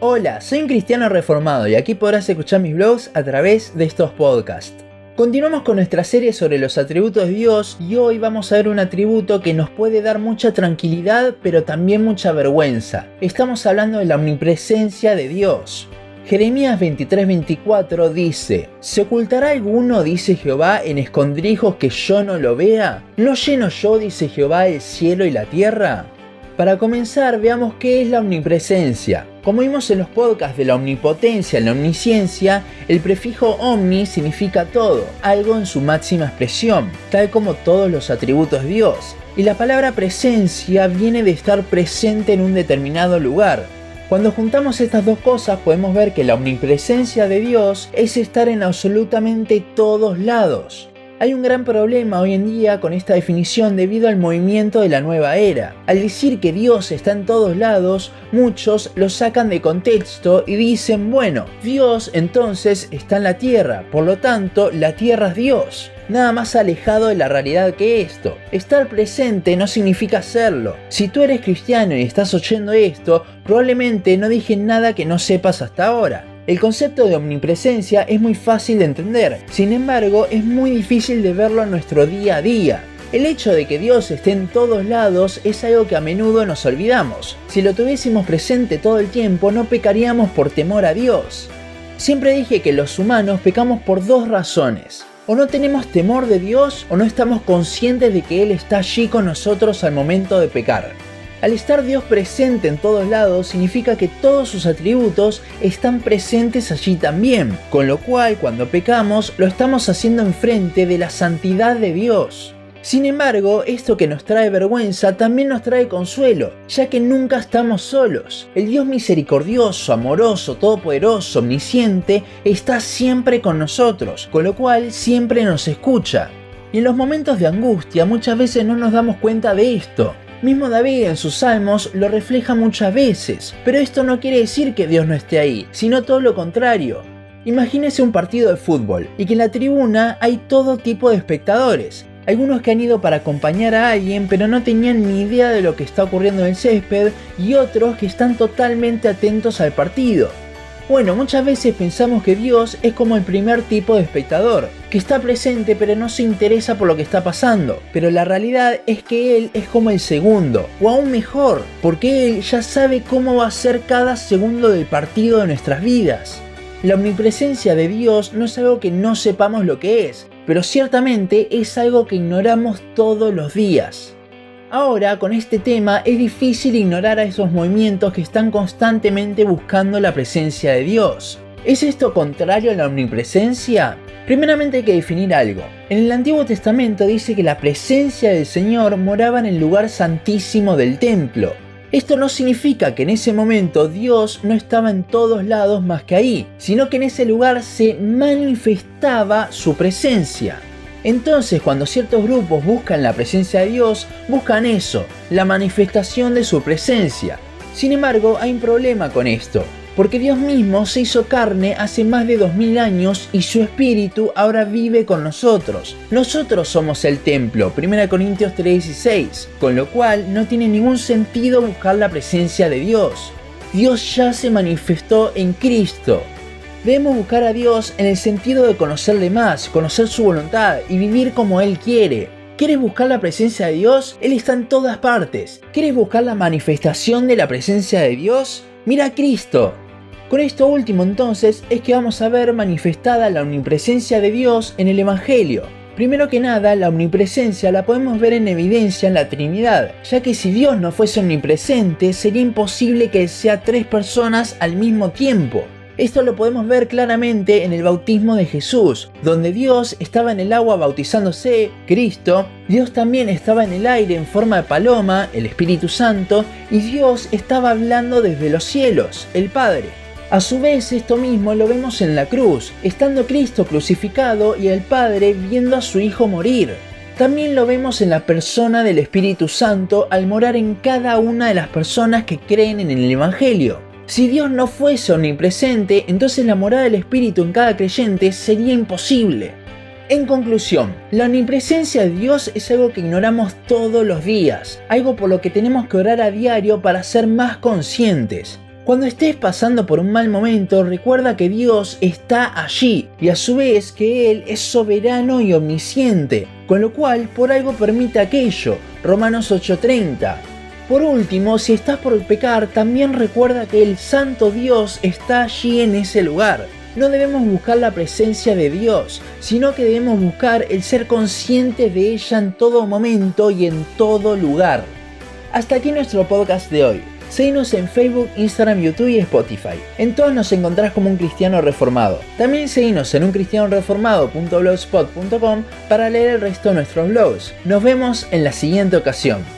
Hola, soy un cristiano reformado y aquí podrás escuchar mis blogs a través de estos podcasts. Continuamos con nuestra serie sobre los atributos de Dios y hoy vamos a ver un atributo que nos puede dar mucha tranquilidad pero también mucha vergüenza. Estamos hablando de la omnipresencia de Dios. Jeremías 23:24 dice, ¿Se ocultará alguno, dice Jehová, en escondrijos que yo no lo vea? ¿No lleno yo, dice Jehová, el cielo y la tierra? Para comenzar, veamos qué es la omnipresencia. Como vimos en los podcasts de la omnipotencia y la omnisciencia, el prefijo omni significa todo, algo en su máxima expresión, tal como todos los atributos de Dios. Y la palabra presencia viene de estar presente en un determinado lugar, cuando juntamos estas dos cosas podemos ver que la omnipresencia de Dios es estar en absolutamente todos lados. Hay un gran problema hoy en día con esta definición debido al movimiento de la nueva era. Al decir que Dios está en todos lados, muchos lo sacan de contexto y dicen, bueno, Dios entonces está en la tierra, por lo tanto, la tierra es Dios. Nada más alejado de la realidad que esto. Estar presente no significa serlo. Si tú eres cristiano y estás oyendo esto, probablemente no dije nada que no sepas hasta ahora. El concepto de omnipresencia es muy fácil de entender, sin embargo es muy difícil de verlo en nuestro día a día. El hecho de que Dios esté en todos lados es algo que a menudo nos olvidamos. Si lo tuviésemos presente todo el tiempo no pecaríamos por temor a Dios. Siempre dije que los humanos pecamos por dos razones. O no tenemos temor de Dios o no estamos conscientes de que Él está allí con nosotros al momento de pecar. Al estar Dios presente en todos lados significa que todos sus atributos están presentes allí también, con lo cual cuando pecamos lo estamos haciendo enfrente de la santidad de Dios. Sin embargo, esto que nos trae vergüenza también nos trae consuelo, ya que nunca estamos solos. El Dios misericordioso, amoroso, todopoderoso, omnisciente, está siempre con nosotros, con lo cual siempre nos escucha. Y en los momentos de angustia muchas veces no nos damos cuenta de esto, Mismo David en sus salmos lo refleja muchas veces, pero esto no quiere decir que Dios no esté ahí, sino todo lo contrario. Imagínese un partido de fútbol y que en la tribuna hay todo tipo de espectadores. Algunos que han ido para acompañar a alguien pero no tenían ni idea de lo que está ocurriendo en el césped y otros que están totalmente atentos al partido. Bueno, muchas veces pensamos que Dios es como el primer tipo de espectador, que está presente pero no se interesa por lo que está pasando. Pero la realidad es que Él es como el segundo, o aún mejor, porque Él ya sabe cómo va a ser cada segundo del partido de nuestras vidas. La omnipresencia de Dios no es algo que no sepamos lo que es, pero ciertamente es algo que ignoramos todos los días. Ahora, con este tema, es difícil ignorar a esos movimientos que están constantemente buscando la presencia de Dios. ¿Es esto contrario a la omnipresencia? Primeramente hay que definir algo. En el Antiguo Testamento dice que la presencia del Señor moraba en el lugar santísimo del templo. Esto no significa que en ese momento Dios no estaba en todos lados más que ahí, sino que en ese lugar se manifestaba su presencia. Entonces, cuando ciertos grupos buscan la presencia de Dios, buscan eso, la manifestación de su presencia. Sin embargo, hay un problema con esto, porque Dios mismo se hizo carne hace más de 2000 años y su espíritu ahora vive con nosotros. Nosotros somos el templo, 1 Corintios 3:16, con lo cual no tiene ningún sentido buscar la presencia de Dios. Dios ya se manifestó en Cristo, Debemos buscar a Dios en el sentido de conocerle más, conocer su voluntad y vivir como Él quiere. ¿Quieres buscar la presencia de Dios? Él está en todas partes. ¿Quieres buscar la manifestación de la presencia de Dios? Mira a Cristo. Con esto último entonces es que vamos a ver manifestada la omnipresencia de Dios en el Evangelio. Primero que nada, la omnipresencia la podemos ver en evidencia en la Trinidad, ya que si Dios no fuese omnipresente, sería imposible que sea tres personas al mismo tiempo. Esto lo podemos ver claramente en el bautismo de Jesús, donde Dios estaba en el agua bautizándose, Cristo, Dios también estaba en el aire en forma de paloma, el Espíritu Santo, y Dios estaba hablando desde los cielos, el Padre. A su vez, esto mismo lo vemos en la cruz, estando Cristo crucificado y el Padre viendo a su Hijo morir. También lo vemos en la persona del Espíritu Santo al morar en cada una de las personas que creen en el Evangelio. Si Dios no fuese omnipresente, entonces la morada del Espíritu en cada creyente sería imposible. En conclusión, la omnipresencia de Dios es algo que ignoramos todos los días, algo por lo que tenemos que orar a diario para ser más conscientes. Cuando estés pasando por un mal momento, recuerda que Dios está allí y a su vez que Él es soberano y omnisciente, con lo cual por algo permite aquello. Romanos 8:30. Por último, si estás por pecar, también recuerda que el Santo Dios está allí en ese lugar. No debemos buscar la presencia de Dios, sino que debemos buscar el ser conscientes de ella en todo momento y en todo lugar. Hasta aquí nuestro podcast de hoy. Seguinos en Facebook, Instagram, YouTube y Spotify. En todos nos encontrás como un cristiano reformado. También seguinos en uncristianoreformado.blogspot.com para leer el resto de nuestros blogs. Nos vemos en la siguiente ocasión.